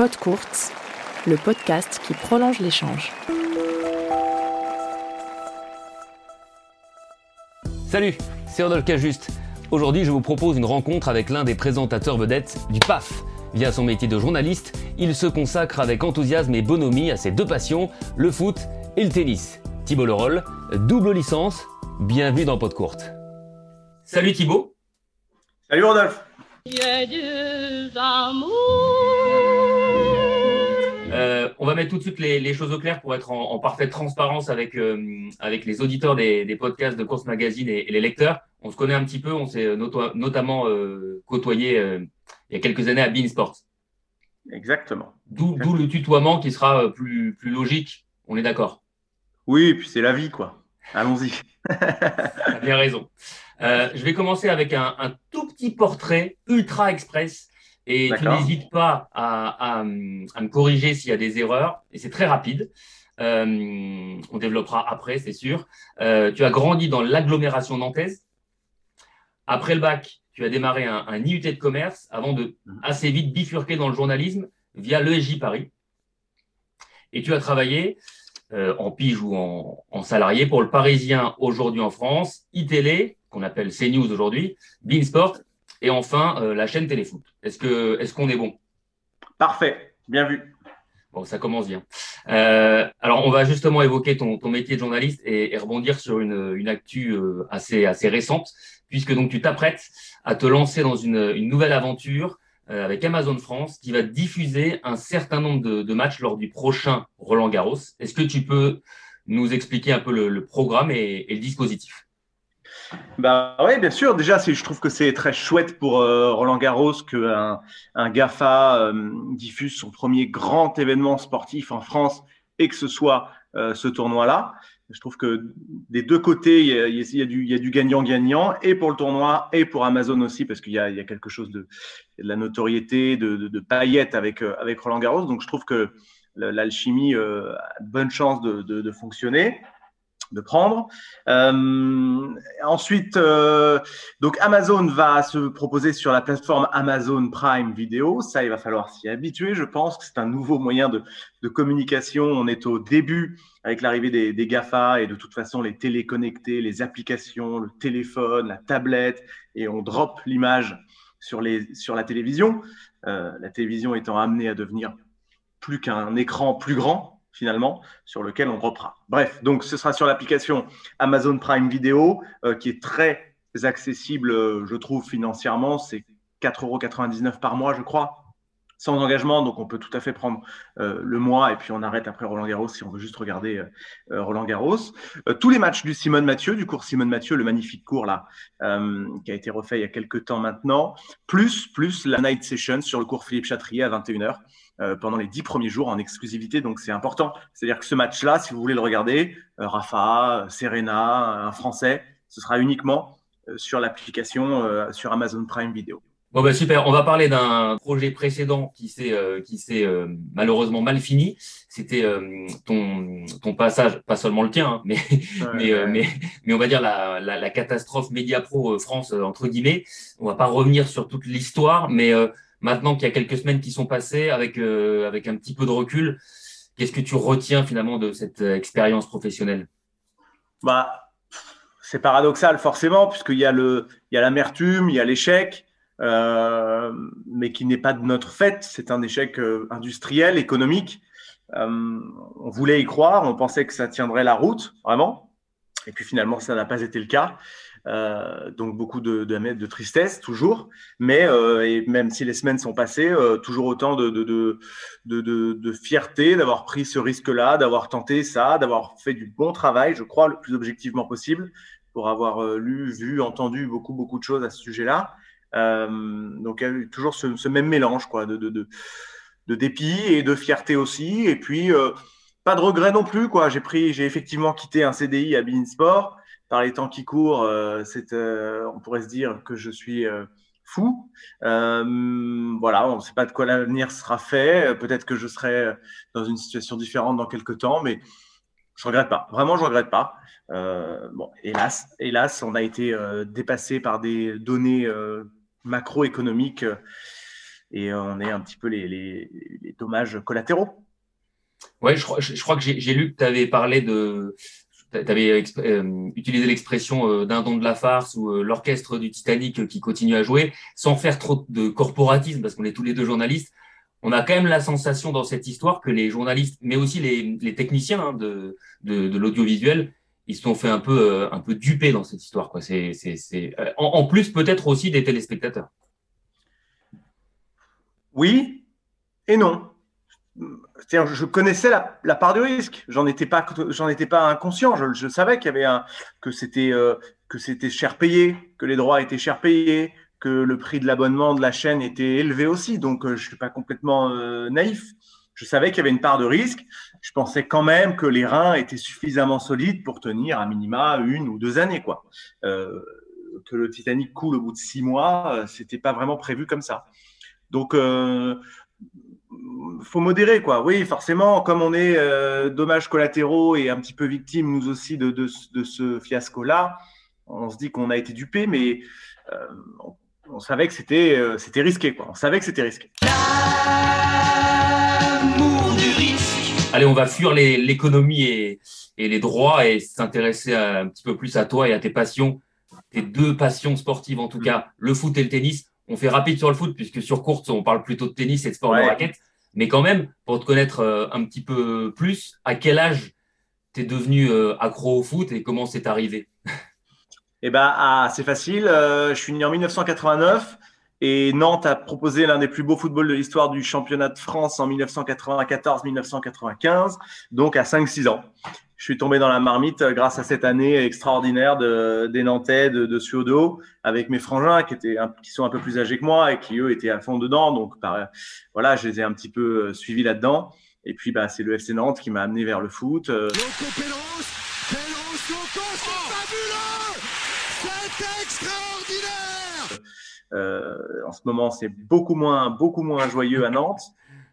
Pod Courts, le podcast qui prolonge l'échange. Salut, c'est Rodolphe Cajuste. Aujourd'hui, je vous propose une rencontre avec l'un des présentateurs vedettes du PAF. Via son métier de journaliste, il se consacre avec enthousiasme et bonhomie à ses deux passions, le foot et le tennis. Thibault Leroll, double licence, bienvenue dans Pod Courte. Salut Thibault. Salut Rodolphe. On va mettre tout de suite les, choses au clair pour être en, parfaite transparence avec, euh, avec les auditeurs des, podcasts de Course Magazine et, les lecteurs. On se connaît un petit peu, on s'est notamment euh, côtoyé il y a quelques années à Bean Sports. Exactement. D'où le tutoiement qui sera plus, plus logique, on est d'accord Oui, et puis c'est la vie, quoi. Allons-y. Tu bien raison. je vais commencer avec un, un, tout petit portrait ultra express et tu n'hésites pas à, me corriger s'il y a des erreurs. Et c'est très rapide. Euh, on développera après, c'est sûr. Euh, tu as grandi dans l'agglomération nantaise. Après le bac, tu as démarré un, IUT de commerce avant de mhm. assez vite bifurquer dans le journalisme via l'ESJ Paris. Et tu as travaillé euh, en pige ou en, en, salarié pour le Parisien aujourd'hui en France, iTélé, qu'on appelle CNews aujourd'hui, Beansport et enfin, euh, la chaîne Téléfoot. Est-ce que est-ce qu'on est bon? Parfait, bien vu. Bon, ça commence bien. Euh, alors, on va justement évoquer ton, ton métier de journaliste et, rebondir sur une, une actu euh, assez assez récente, puisque donc tu t'apprêtes à te lancer dans une, une nouvelle aventure avec Amazon France, qui va diffuser un certain nombre de, de matchs lors du prochain Roland Garros. Est-ce que tu peux nous expliquer un peu le, le programme et, et le dispositif? Bah oui, bien sûr. Déjà, je trouve que c'est très chouette pour euh, Roland Garros qu'un un GAFA euh, diffuse son premier grand événement sportif en France et que ce soit euh, ce tournoi-là. Je trouve que des deux côtés, il y a, du gagnant-gagnant, et pour le tournoi, et pour Amazon aussi, parce qu'il y, a, quelque chose de, la notoriété, de, de, paillettes avec, avec Roland Garros. Donc je trouve que l'alchimie a bonne chance de, fonctionner de prendre. Euh, ensuite, euh, donc Amazon va se proposer sur la plateforme Amazon Prime Video. Ça, il va falloir s'y habituer. Je pense que c'est un nouveau moyen de, communication. On est au début avec l'arrivée des, GAFA et de toute façon les téléconnectés, les applications, le téléphone, la tablette, et on drop l'image sur la télévision. Euh, la télévision étant amenée à devenir plus qu'un écran plus grand, finalement, sur lequel on reprend. Bref, donc ce sera sur l'application Amazon Prime Video, euh, qui est très accessible, euh, je trouve, financièrement. C'est 4,99 euros par mois, je crois, sans engagement. Donc on peut tout à fait prendre euh, le mois et puis on arrête après Roland Garros si on veut juste regarder Roland Garros. tous les matchs du Simone Mathieu, du cours Simone Mathieu, le magnifique cours là, qui a été refait il y a quelques temps maintenant, plus, plus la night session sur le cours Philippe Chatrier à 21h. Euh, pendant les dix premiers jours en exclusivité. Donc c'est important. C'est-à-dire que ce match-là, si vous voulez le regarder, euh, Rafa, Serena, un Français, ce sera uniquement euh, sur l'application sur Amazon Prime Video. Bon bah super, on va parler d'un projet précédent qui s'est qui s'est malheureusement mal fini. C'était ton ton passage, pas seulement le tien, hein, mais mais, mais mais on va dire la la, la catastrophe Media Pro France entre guillemets. On va pas revenir sur toute l'histoire, mais Maintenant qu'il y a quelques semaines qui sont passées, avec, euh, avec un petit peu de recul, qu'est-ce que tu retiens finalement de cette euh, expérience professionnelle? Bah, C'est paradoxal forcément, puisqu'il y a l'amertume, il y a l'échec, euh, mais qui n'est pas de notre fait. C'est un échec industriel, économique. on voulait y croire, on pensait que ça tiendrait la route, vraiment. Et puis finalement, ça n'a pas été le cas. Euh, donc beaucoup de, tristesse toujours, mais euh, même si les semaines sont passées, euh, toujours autant de, fierté d'avoir pris ce risque-là, d'avoir tenté ça, d'avoir fait du bon travail, je crois, le plus objectivement possible, pour avoir lu, vu, entendu beaucoup beaucoup de choses à ce sujet-là. donc toujours ce, même mélange quoi, de, dépit et de fierté aussi, et puis pas de regret non plus j'ai effectivement quitté un CDI à Bein Sport par les temps qui courent, euh, euh, on pourrait se dire que je suis euh, fou. voilà, on ne sait pas de quoi l'avenir sera fait. Peut-être que je serai dans une situation différente dans quelques temps, mais je regrette pas. Vraiment, je regrette pas. bon, hélas, hélas, on a été dépassé par des données macroéconomiques et on est un petit peu les, dommages collatéraux. Crois, je, crois que j'ai lu que tu avais parlé de. Tu avais euh, utilisé l'expression euh, d'un don de la farce ou euh, l'orchestre du Titanic qui continue à jouer sans faire trop de corporatisme parce qu'on est tous les deux journalistes. On a quand même la sensation dans cette histoire que les journalistes, mais aussi les, techniciens hein, de, l'audiovisuel, ils se sont fait un peu, un peu duper dans cette histoire. Quoi. C'est, c'est, c'est... En plus, peut-être aussi des téléspectateurs. Oui et non. Je connaissais la, part de risque. J'en étais pas, j'en étais pas inconscient. Je, savais qu'il y avait un, que c'était, euh, que c'était cher payé, que les droits étaient cher payés, que le prix de l'abonnement de la chaîne était élevé aussi. Donc, euh, je suis pas complètement euh, naïf. Je savais qu'il y avait une part de risque. Je pensais quand même que les reins étaient suffisamment solides pour tenir à minima une ou deux années, quoi. que le Titanic coule au bout de six mois, c'était pas vraiment prévu comme ça. Donc, euh, faut modérer, quoi. Oui, forcément, comme on est euh, dommages collatéraux et un petit peu victime, nous aussi, de, de, ce fiasco-là, on se dit qu'on a été dupé, mais euh, on, savait que c'était euh, c'était risqué, quoi. On savait que c'était risqué. Allez, on va fuir l'économie et, et, les droits et s'intéresser un petit peu plus à toi et à tes passions, tes deux passions sportives en tout cas, le foot et le tennis on fait rapide sur le foot, puisque sur courte, on parle plutôt de tennis et de sport de raquette. Mais quand même, pour te connaître euh, un petit peu plus, à quel âge tu es devenu euh, accro au foot et comment c'est arrivé? Eh ben, ah, c'est facile. Euh, je suis né en 1989 et Nantes a proposé l'un des plus beaux footballs de l'histoire du championnat de France en 1994-1995, donc à 5-6 ans je suis tombé dans la marmite grâce à cette année extraordinaire de, des Nantais de, de Suodo avec mes frangins qui étaient qui sont un peu plus âgés que moi et qui eux étaient à fond dedans. Donc voilà, je les ai un petit peu euh, suivis là-dedans. Et puis bah c'est le FC Nantes qui m'a amené vers le foot. Euh. Euh, en ce moment, c'est beaucoup moins, beaucoup moins joyeux à Nantes.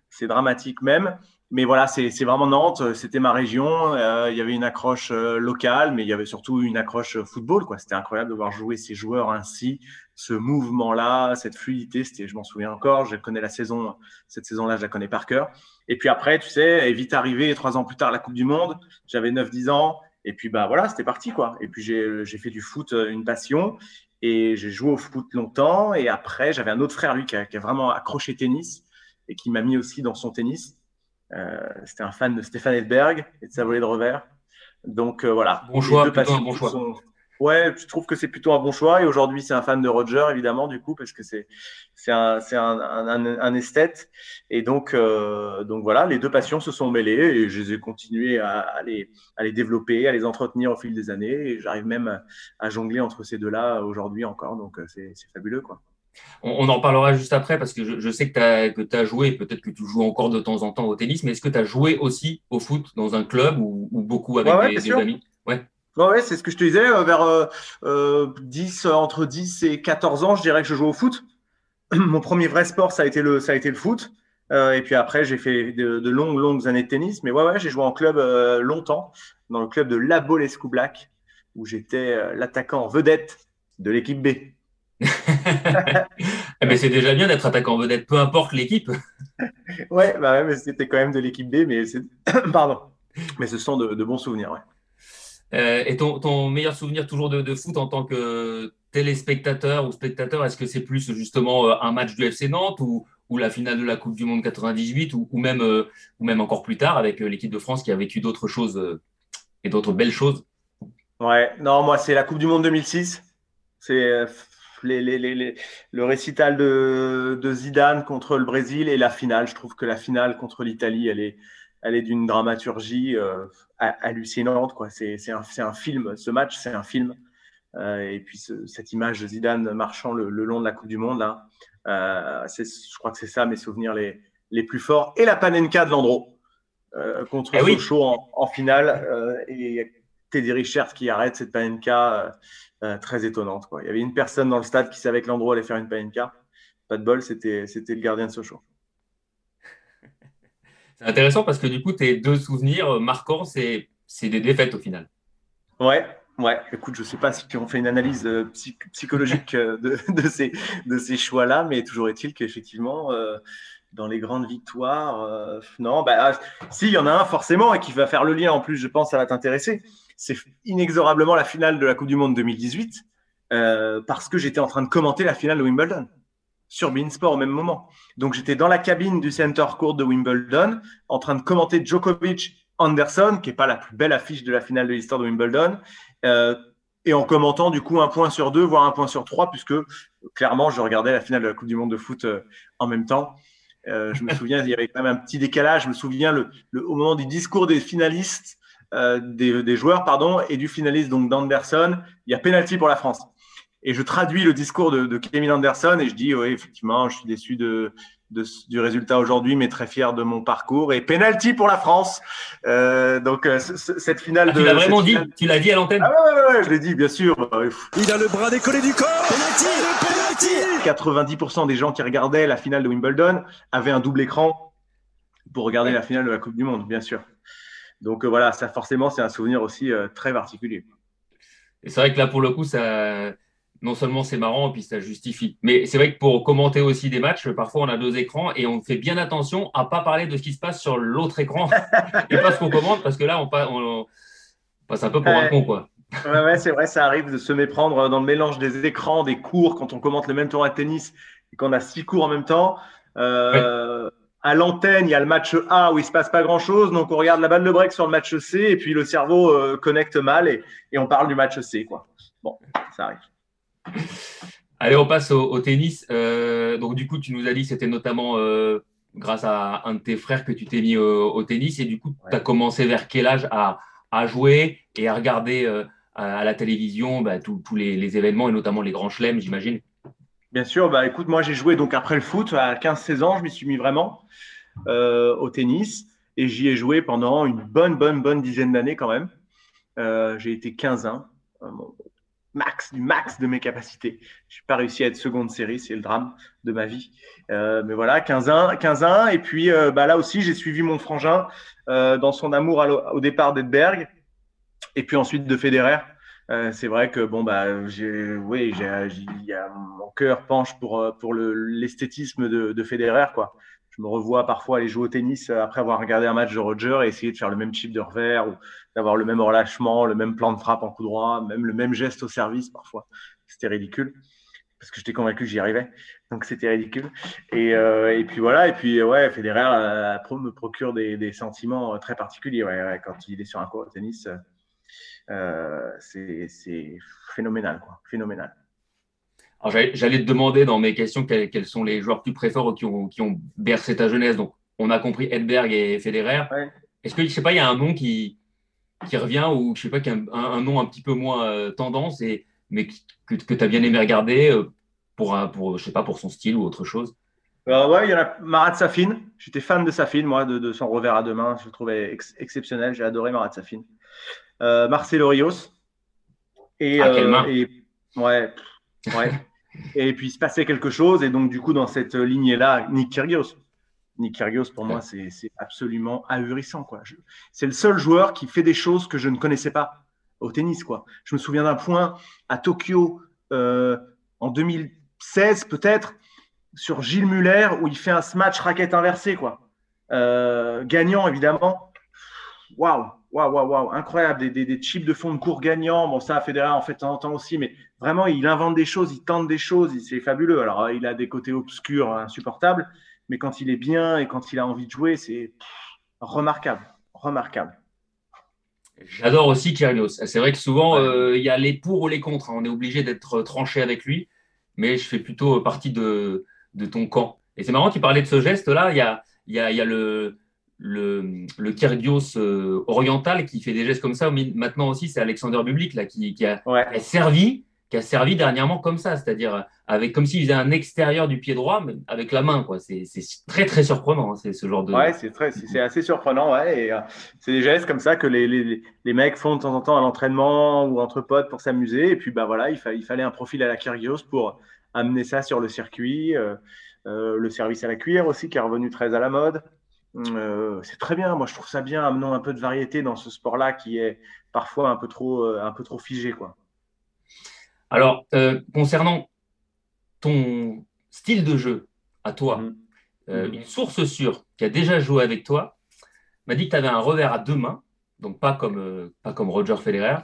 C'est dramatique même mais voilà, c'est vraiment Nantes, c'était ma région. Euh, il y avait une accroche euh, locale, mais il y avait surtout une accroche football. quoi. C'était incroyable de voir jouer ces joueurs ainsi, ce mouvement-là, cette fluidité. Je m'en souviens encore. Je connais la saison, cette saison-là, je la connais par cœur. Et puis après, tu sais, est vite arrivé trois ans plus tard la Coupe du Monde. J'avais 9-10 ans. Et puis bah voilà, c'était parti quoi. Et puis j'ai fait du foot euh, une passion et j'ai joué au foot longtemps. Et après, j'avais un autre frère lui qui a, qui a vraiment accroché tennis et qui m'a mis aussi dans son tennis. Euh, c'était un fan de Stéphane Edberg et de sa volée de revers. Donc euh, voilà. Bon choix, plutôt un bon choix. Ouais, je trouve que c'est plutôt un bon choix. Et aujourd'hui, c'est un fan de Roger, évidemment, du coup, parce que c'est c'est un, un, un, un, esthète. Et donc, euh, donc voilà, les deux passions se sont mêlées et je les ai continuées à, à, les, à les développer, à les entretenir au fil des années. Et j'arrive même à jongler entre ces deux-là aujourd'hui encore. Donc, c'est fabuleux, quoi. On, en parlera juste après parce que je, sais que tu as, joué, peut-être que tu joues encore de temps en temps au tennis, mais est-ce que tu as joué aussi au foot dans un club ou, beaucoup avec des, amis? Ouais. Ouais, c'est ce que je te disais. Euh, vers 10, euh, euh, entre 10 et 14 ans, je dirais que je joue au foot. Mon premier vrai sport, ça a été le, ça a été le foot. et puis après, j'ai fait de, longues, longues années de tennis. Mais ouais, ouais, j'ai joué en club longtemps, dans le club de La Bolescu Black, où j'étais l'attaquant vedette de l'équipe B. Eh ben, c'est déjà bien d'être attaquant vedette, peu importe l'équipe. ouais, bah ouais, mais c'était quand même de l'équipe B, mais c'est pardon. Mais ce sont de, bons souvenirs, ouais. Euh, et ton, meilleur souvenir toujours de, foot en tant que téléspectateur ou spectateur, est-ce que c'est plus justement euh, un match du FC Nantes ou, la finale de la Coupe du Monde 98 ou, même, euh, ou même encore plus tard avec l'équipe de France qui a vécu d'autres choses et d'autres belles choses? Ouais, non, moi c'est la Coupe du Monde 2006. C'est le récital de, Zidane contre le Brésil et la finale. Je trouve que la finale contre l'Italie, elle est, elle est d'une dramaturgie euh, hallucinante. Quoi. C'est, un, un, film. Ce match, c'est un film. Euh, et puis cette image de Zidane marchant le, long de la Coupe du Monde, là, euh, je crois que c'est ça mes souvenirs les, les plus forts. Et la Panenka de Landreau contre eh Sochaux en, en, finale. et Teddy Richard qui arrête cette Panenka euh, très étonnante. Quoi. Il y avait une personne dans le stade qui savait que l'endroit allait faire une PNK. Pas de bol, c'était, le gardien de Sochaux. C'est intéressant parce que du coup, tes deux souvenirs marquants, c'est, des défaites au final. Ouais, Ouais, écoute, je ne sais pas si on fait une analyse euh, psychologique euh, de, de, ces, de ces choix-là, mais toujours est-il qu'effectivement, euh, dans les grandes victoires, non, bah, si, il y en a un forcément et qui va faire le lien en plus, je pense, ça va t'intéresser. C'est inexorablement la finale de la Coupe du Monde 2018, parce que j'étais en train de commenter la finale de Wimbledon sur Beansport au même moment. Donc j'étais dans la cabine du Center Court de Wimbledon, en train de commenter Djokovic Anderson, qui n'est pas la plus belle affiche de la finale de l'histoire de Wimbledon, euh, et en commentant du coup un point sur deux, voire un point sur trois, puisque clairement je regardais la finale de la Coupe du Monde de foot euh, en même temps. Euh, je me souviens, il y avait quand même un petit décalage. Je me souviens au moment du discours des finalistes, des, des, joueurs, pardon, et du finaliste donc d'Anderson, il y a pénalty pour la France. Et je traduis le discours de, de Kevin Anderson et je dis, oui, effectivement, je suis déçu de, du résultat aujourd'hui, mais très fier de mon parcours. Et penalty pour la France. Euh, donc euh, cette finale. Ah, tu l'as vraiment dit Tu l'as dit à l'antenne Ah ouais, ouais, je l'ai dit, bien sûr. Il a le bras décollé du corps. Penalty, penalty. 90% des gens qui regardaient la finale de Wimbledon avaient un double écran pour regarder la finale de la Coupe du Monde, bien sûr. Donc euh, voilà, ça forcément, c'est un souvenir aussi très particulier. Et c'est vrai que là, pour le coup, ça non seulement c'est marrant, puis ça justifie. Mais c'est vrai que pour commenter aussi des matchs, parfois on a deux écrans et on fait bien attention à pas parler de ce qui se passe sur l'autre écran et pas ce qu'on commente parce que là on, passe un peu pour un con quoi. ouais, c'est vrai, ça arrive de se méprendre dans le mélange des écrans, des cours quand on commente le même tournoi de tennis et qu'on a six cours en même temps. Euh, à l'antenne, il y a le match A où il se passe pas grand chose, donc on regarde la balle de break sur le match C et puis le cerveau euh, connecte mal et, et on parle du match C quoi. Bon, ça arrive. Allez, on passe au, tennis. Euh, donc, du coup, tu nous as dit que c'était notamment euh, grâce à un de tes frères que tu t'es mis au, tennis. Et du coup, tu as commencé vers quel âge à, jouer et à regarder à, la télévision bah, tous les, événements et notamment les grands chelems, j'imagine? Bien sûr. Bah, écoute, moi, j'ai joué donc après le foot à 15-16 ans. Je m'y suis mis vraiment au tennis. Et j'y ai joué pendant une bonne, bonne, bonne dizaine d'années quand même. j'ai été 15 ans max, du max de mes capacités. Je n'ai pas réussi à être seconde série, c'est le drame de ma vie. Euh, mais voilà, 15-1. 15 et puis euh, bah, là aussi, j'ai suivi mon frangin euh, dans son amour au départ d'Edberg et puis ensuite de Federer. C'est vrai que bon bah j'ai oui j'ai mon cœur penche pour pour l'esthétisme de, de Federer quoi je me revois parfois aller jouer au tennis après avoir regardé un match de Roger et essayer de faire le même type de revers ou d'avoir le même relâchement, le même plan de frappe en coup droit, même le même geste au service parfois. C'était ridicule parce que j'étais convaincu que j'y arrivais. Donc c'était ridicule. Et, euh, et, puis voilà, et puis ouais, Federer euh, me procure des, des, sentiments euh, très particuliers ouais, quand il est sur un court de tennis. Euh, c'est phénoménal, quoi. Phénoménal. J'allais te demander dans mes questions quels, sont les joueurs que tu préfères ou qui ont, qui ont bercé ta jeunesse. Donc, on a compris Edberg et Federer. Est-ce que, je sais pas, il y a un nom qui, qui revient ou je sais pas, un, un, nom un petit peu moins euh, tendance, et, mais que, que tu as bien aimé regarder euh, pour, un, pour, je sais pas, pour son style ou autre chose? Euh, Ouais, il y en a Marat Safin. J'étais fan de Safin, moi, de, son revers à deux mains. Je le trouvais exceptionnel. J'ai adoré Marat Safin. Marcelo Rios. Et, ah, quelle main. et ouais, ouais. et puis il se passait quelque chose. Et donc, du coup, dans cette lignée-là, Nick Kyrgios. Nick Kyrgios, pour moi, c'est absolument ahurissant. Quoi. C'est le seul joueur qui fait des choses que je ne connaissais pas au tennis. Quoi. Je me souviens d'un point à Tokyo euh, en 2016, peut-être, sur Gilles Muller, où il fait un smash raquette inversée. Quoi. Euh, gagnant, évidemment. Waouh, waouh, waouh, waouh, incroyable. Des, des, des, chips de fond de cours gagnants. Bon, ça, Federer en fait de temps en temps aussi, mais vraiment, il invente des choses, il tente des choses, c'est fabuleux. Alors, il a des côtés obscurs insupportables, mais quand il est bien et quand il a envie de jouer, c'est remarquable, remarquable. J'adore aussi Kyrgios. C'est vrai que souvent, euh, il y a les pour ou les contre. Hein. On est obligé d'être tranché avec lui, mais je fais plutôt partie de, de ton camp. Et c'est marrant, tu parlais de ce geste-là. Il y a, y, a, y a, le, le, le Kyrgios euh, oriental qui fait des gestes comme ça. Maintenant aussi, c'est Alexander Bublik là, qui, qui, a, servi qui a servi dernièrement comme ça, c'est-à-dire avec comme s'il faisait un extérieur du pied droit, mais avec la main. Quoi. C'est, très très surprenant, hein, c'est ce genre de. Ouais, c'est très, c'est assez surprenant, ouais. Et euh, c'est des gestes comme ça que les, les, les, mecs font de temps en temps à l'entraînement ou entre potes pour s'amuser. Et puis bah voilà, il, il fallait un profil à la Kyrgios pour amener ça sur le circuit. Euh, euh, le service à la cuillère aussi qui est revenu très à la mode. C'est très bien. Moi, je trouve ça bien, amenant un peu de variété dans ce sport-là qui est parfois un peu trop, un peu trop figé. Quoi. Alors, concernant ton style de jeu à toi, mm. Euh, une source sûre qui a déjà joué avec toi m'a dit que tu avais un revers à deux mains, donc pas comme, euh, pas comme Roger Federer,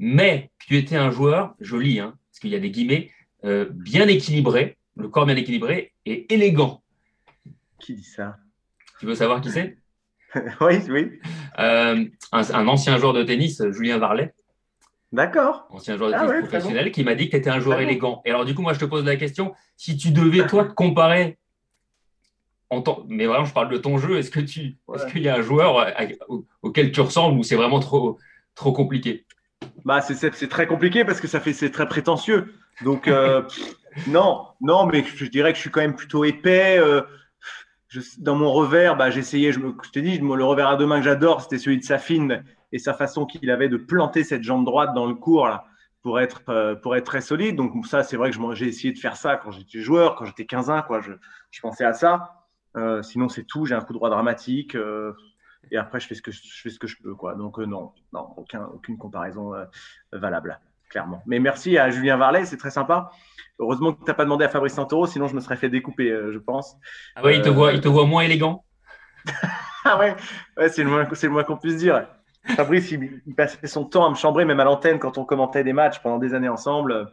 mais que tu étais un joueur, joli, hein, parce qu'il y a des guillemets, euh, bien équilibré, le corps bien équilibré et élégant. Qui dit ça? Tu veux savoir qui c'est? Oui, oui. Un, ancien joueur de tennis, Julien Varlet. D'accord. Ancien joueur de ah tennis professionnel, qui m'a dit que tu étais un joueur élégant. Et alors, du coup, moi, je te pose la question si tu devais, toi, te comparer mais vraiment, je parle de ton jeu. Est-ce que tu, est-ce qu'il y a un joueur euh, auquel tu ressembles ou c'est vraiment trop, trop compliqué? Bah, c'est, très compliqué parce que ça fait, c'est très prétentieux. Donc, euh, non, non, mais je dirais que je suis quand même plutôt épais. Euh, dans mon revers, bah, j'essayais, je, me, je t'ai dit, le revers à deux mains que j'adore, c'était celui de Safine et sa façon qu'il avait de planter cette jambe droite dans le cours là, pour, être, pour être très solide. Donc, ça, c'est vrai que j'ai essayé de faire ça quand j'étais joueur, quand j'étais 15 ans, quoi. Je, je pensais à ça. Euh, sinon, c'est tout. J'ai un coup droit dramatique. Euh, et après, je fais ce que je, fais ce que je peux. Quoi. Donc, euh, non, non aucun, aucune comparaison valable, clairement. Mais merci à Julien Varlet, c'est très sympa. Heureusement que tu n'as pas demandé à Fabrice Santoro, sinon je me serais fait découper, je pense. Ah ouais, il te, voit, il te voit moins élégant Ah ouais, ouais c'est le moins, moins qu'on puisse dire. Fabrice, il, il, passait son temps à me chambrer, même à l'antenne, quand on commentait des matchs pendant des années ensemble.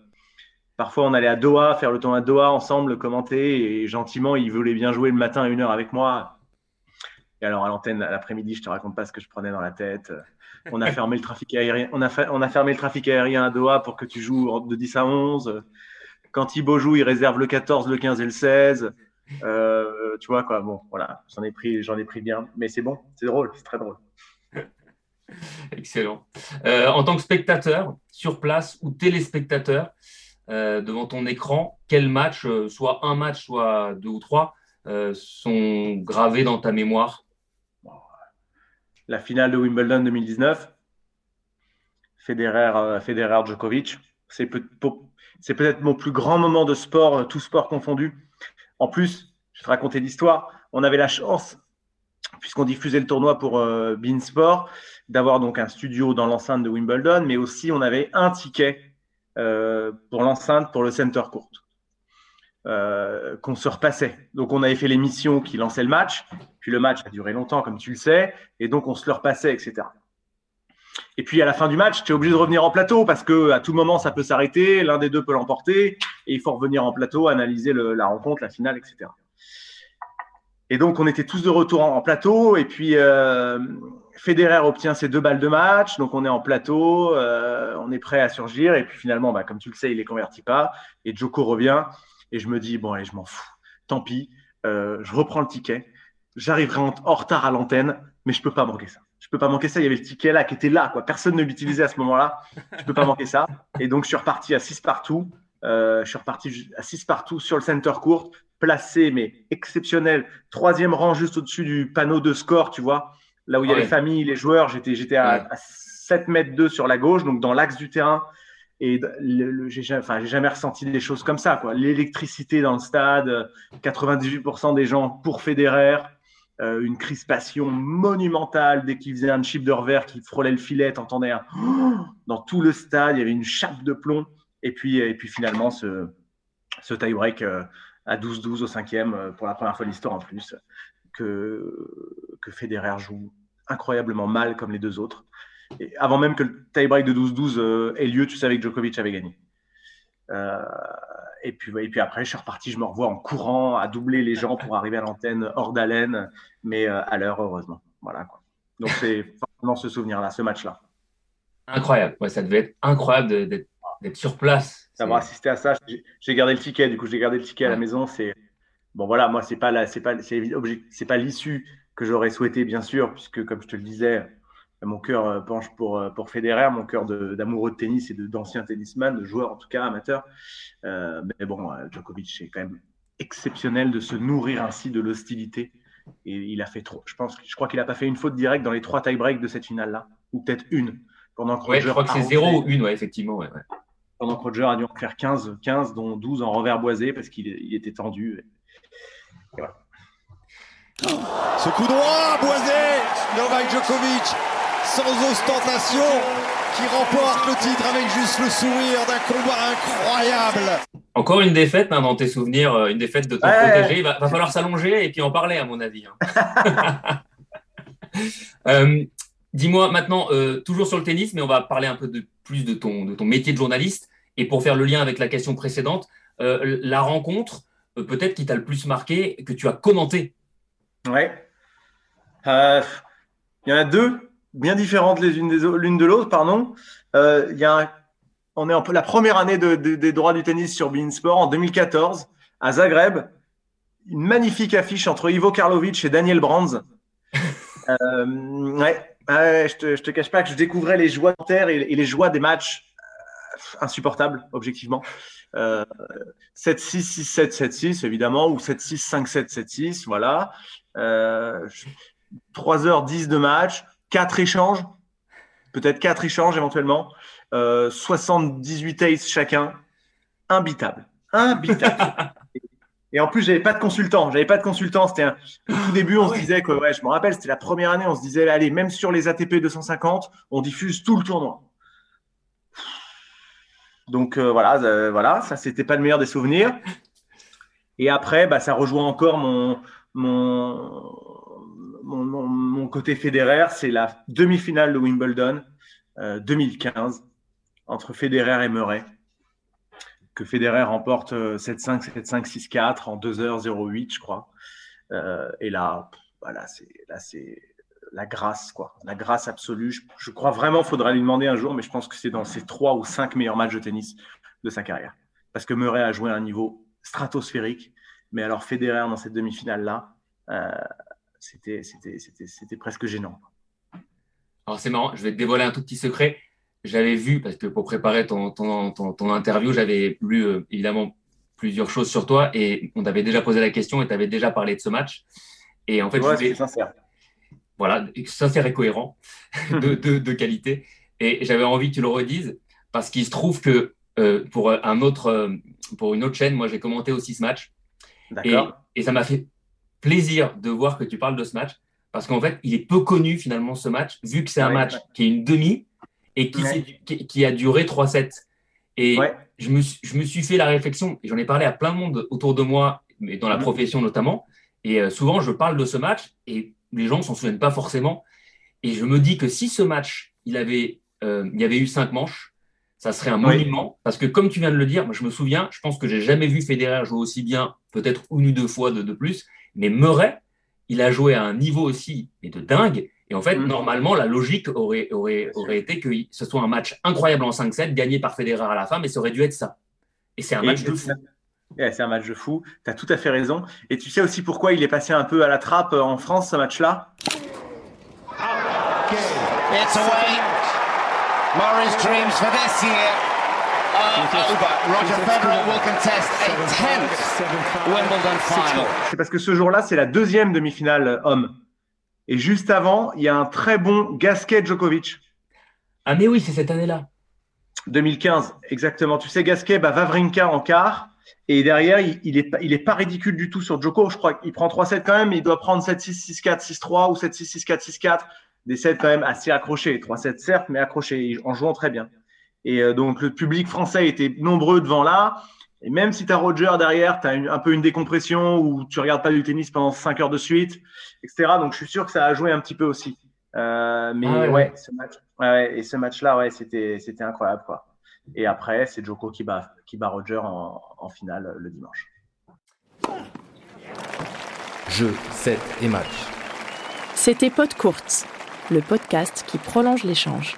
Parfois, on allait à Doha, faire le temps à Doha ensemble, commenter, et gentiment, il voulait bien jouer le matin à une heure avec moi. Et alors, à l'antenne, l'après-midi, je te raconte pas ce que je prenais dans la tête. On a fermé le trafic aérien, on a, fermé le trafic aérien à Doha pour que tu joues de 10 à 11. Quand Thibaut joue, il réserve le 14, le 15 et le 16. Euh, tu vois, quoi. Bon, voilà, j'en ai pris, j'en ai pris bien. Mais c'est bon, c'est drôle, c'est très drôle. Excellent. Euh, en tant que spectateur, sur place ou téléspectateur, euh, devant ton écran, quels matchs, euh, soit un match, soit deux ou trois, euh, sont gravés dans ta mémoire La finale de Wimbledon 2019, Federer, Federer Djokovic, c'est peut-être mon plus grand moment de sport, tout sport confondu. En plus, je vais te raconter l'histoire. On avait la chance, puisqu'on diffusait le tournoi pour Beansport, d'avoir donc un studio dans l'enceinte de Wimbledon, mais aussi on avait un ticket euh, pour l'enceinte, pour le center court, euh, qu'on se repassait. Donc on avait fait l'émission qui lançait le match, puis le match a duré longtemps, comme tu le sais, et donc on se le repassait, etc. Et puis à la fin du match, tu es obligé de revenir en plateau parce que à tout moment ça peut s'arrêter, l'un des deux peut l'emporter, et il faut revenir en plateau, analyser la rencontre, la finale, etc. Et donc on était tous de retour en, plateau, et puis euh, Federer obtient ses deux balles de match, donc on est en plateau, euh, on est prêt à surgir, et puis finalement, bah, comme tu le sais, il les convertit pas, et Joko revient, et je me dis, bon allez, je m'en fous, tant pis, euh, je reprends le ticket, j'arriverai en, retard à l'antenne, mais je peux pas manquer ça. Je peux pas manquer ça, il y avait le ticket là qui était là, quoi. personne ne l'utilisait à ce moment-là, je peux pas manquer ça, et donc je suis reparti à 6 partout, euh, je suis reparti à 6 partout sur le center court, placé, mais exceptionnel, troisième rang juste au-dessus du panneau de score, tu vois. Là où il y a les familles, les joueurs, j'étais, j'étais à, 7 mètres 2 sur la gauche, donc dans l'axe du terrain. Et le, enfin, j'ai jamais ressenti des choses comme ça. L'électricité dans le stade, 98% des gens pour Federer, euh, une crispation monumentale dès qu'il faisait un chip de revers qui frôlait le filet, t'entendais dans tout le stade, il y avait une chape de plomb. Et puis, et puis finalement, ce, ce tie-break euh, à 12-12 au cinquième, euh, pour la première fois de l'histoire en plus que, que Federer joue incroyablement mal comme les deux autres. Et avant même que le tie-break de 12-12 euh, ait lieu, tu savais que Djokovic avait gagné. Euh, et, puis, et puis après, je suis reparti, je me revois en courant à doubler les gens pour arriver à l'antenne hors d'haleine, mais euh, à l'heure, heureusement. Voilà, quoi. Donc, c'est forcément ce souvenir-là, ce match-là. Incroyable. Ouais, ça devait être incroyable d'être sur place. D'avoir assisté à ça. J'ai gardé le ticket, du coup, j'ai gardé le ticket à la maison. C'est Bon, voilà, moi, c'est pas c'est pas, c'est pas l'issue que j'aurais souhaité, bien sûr, puisque, comme je te le disais, mon cœur euh, penche pour, euh, pour Federer, mon cœur d'amoureux de, tennis et d'anciens tennisman, de joueurs en tout cas, amateurs. Euh, mais bon, Djokovic, c'est quand même exceptionnel de se nourrir ainsi de l'hostilité. Et il a fait trop. Je pense, je crois qu'il n'a pas fait une faute directe dans les trois tie-breaks de cette finale-là, ou peut-être une. Pendant que je crois que c'est zéro ou une, ouais, effectivement. Pendant que Roger a dû en faire 15, 15 dont 12 en revers boisé parce qu'il était tendu. Ce coup droit, boisé Novak Djokovic, sans ostentation, qui remporte le titre avec juste le sourire d'un combat incroyable. Encore une défaite hein, dans tes souvenirs, euh, une défaite de ton protégé. Il va, falloir s'allonger et puis en parler, à mon avis. Hein. Euh, dis-moi maintenant, euh, toujours sur le tennis, mais on va parler un peu de, plus de ton, de ton métier de journaliste. Et pour faire le lien avec la question précédente, la rencontre, peut-être qui t'a le plus marqué, que tu as commenté. Ouais. Il y en a deux, bien différentes les unes l'une de l'autre, pardon. Il y a un on est en la première année des droits du tennis sur Sport en 2014 à Zagreb. Une magnifique affiche entre Ivo Karlovic et Daniel Brands. Euh, ouais, je, te, te cache pas que je découvrais les joies de terre et, les joies des matchs euh, insupportables, objectivement. 7-6, 6-7, 7-6, évidemment, ou 7-6, 5-7, 7-6, voilà. 3h10 de match, 4 échanges, peut-être 4 échanges éventuellement. 78 euh, aces chacun, imbitable. Imbitable. Et en plus, j'avais pas de consultant. J'avais pas de consultant. C'était un... au tout début, on se disait que, ouais, je me rappelle, c'était la première année, on se disait, allez, même sur les ATP 250, on diffuse tout le tournoi. Donc euh, voilà, euh, voilà, ça c'était pas le meilleur des souvenirs. Et après, bah, ça rejoint encore mon, mon, mon, côté fédéraire. C'est la demi-finale de Wimbledon 2015 entre Federer et Murray, que Federer remporte 7-5, 7-5, 6-4 en 2h08, je crois. Euh, et là, voilà, c'est la grâce, quoi, la grâce absolue. Je, crois vraiment, faudra lui demander un jour, mais je pense que c'est dans ses trois ou cinq meilleurs matchs de tennis de sa carrière, parce que Murray a joué à un niveau stratosphérique, mais alors Federer dans cette demi-finale là, euh, c'était presque gênant. Alors c'est marrant, je vais te dévoiler un tout petit secret j'avais vu, parce que pour préparer ton, ton, ton, interview, j'avais lu euh, évidemment plusieurs choses sur toi et on t'avait déjà posé la question et tu avais déjà parlé de ce match. Et en fait, ouais, sincère. Voilà, sincère et cohérent, de, de, de, qualité. Et j'avais envie que tu le redises parce qu'il se trouve que euh, pour, un autre, euh, pour une autre chaîne, moi j'ai commenté aussi ce match. Et, et, ça m'a fait plaisir de voir que tu parles de ce match parce qu'en fait, il est peu connu finalement ce match, vu que c'est un match qui est une demi et qui, qui, a duré 3-7. Et je, me, je me suis fait la réflexion, et j'en ai parlé à plein de monde autour de moi, mais dans la mhm. profession notamment. Et euh, souvent, je parle de ce match et les gens ne s'en souviennent pas forcément. Et je me dis que si ce match, il, avait, euh, il y avait eu cinq manches, ça serait un monument. Parce que comme tu viens de le dire, moi, je me souviens, je pense que j'ai jamais vu Federer jouer aussi bien, peut-être une ou deux fois de, de plus. Mais Murray, il a joué à un niveau aussi et de dingue. Et en fait, mm. normalement, la logique aurait, aurait, aurait été que ce soit un match incroyable en 5-7, gagné par Federer à la fin, mais ça aurait dû être ça. Et c'est un match de fou. c'est un match de fou. Tu as tout à fait raison. Et tu sais aussi pourquoi il est passé un peu à la trappe euh, en France, ce match-là? It's away. Murray's dreams for this year C'est parce que ce jour-là, c'est la deuxième demi-finale homme. Et juste avant, il y a un très bon Gasquet Djokovic. Ah, mais oui, c'est cette année-là. 2015, exactement. Tu sais, Gasquet bat Vavrinka en quart. Et derrière, il, n'est est, il est pas ridicule du tout sur Djoko. Je crois qu'il prend 3-7 quand même. il doit prendre 7-6, 6-4, 6-3 ou 7-6, 6-4, 6-4. Des sets quand même assez accrochés. 3-7 certes, mais accrochés en jouant très bien. Et euh, donc, le public français était nombreux devant là. Et même si tu as Roger derrière, tu as un peu une décompression ou tu regardes pas du tennis pendant 5 heures de suite, etc. Donc je suis sûr que ça a joué un petit peu aussi. Euh, mais ah ouais, ce match, ouais, et ce match-là, ouais, c'était, c'était incroyable. Quoi. Et après, c'est Joko qui bat, qui bat Roger en, en finale le dimanche. Jeu, 7 et match. C'était Pod Courts, le podcast qui prolonge l'échange.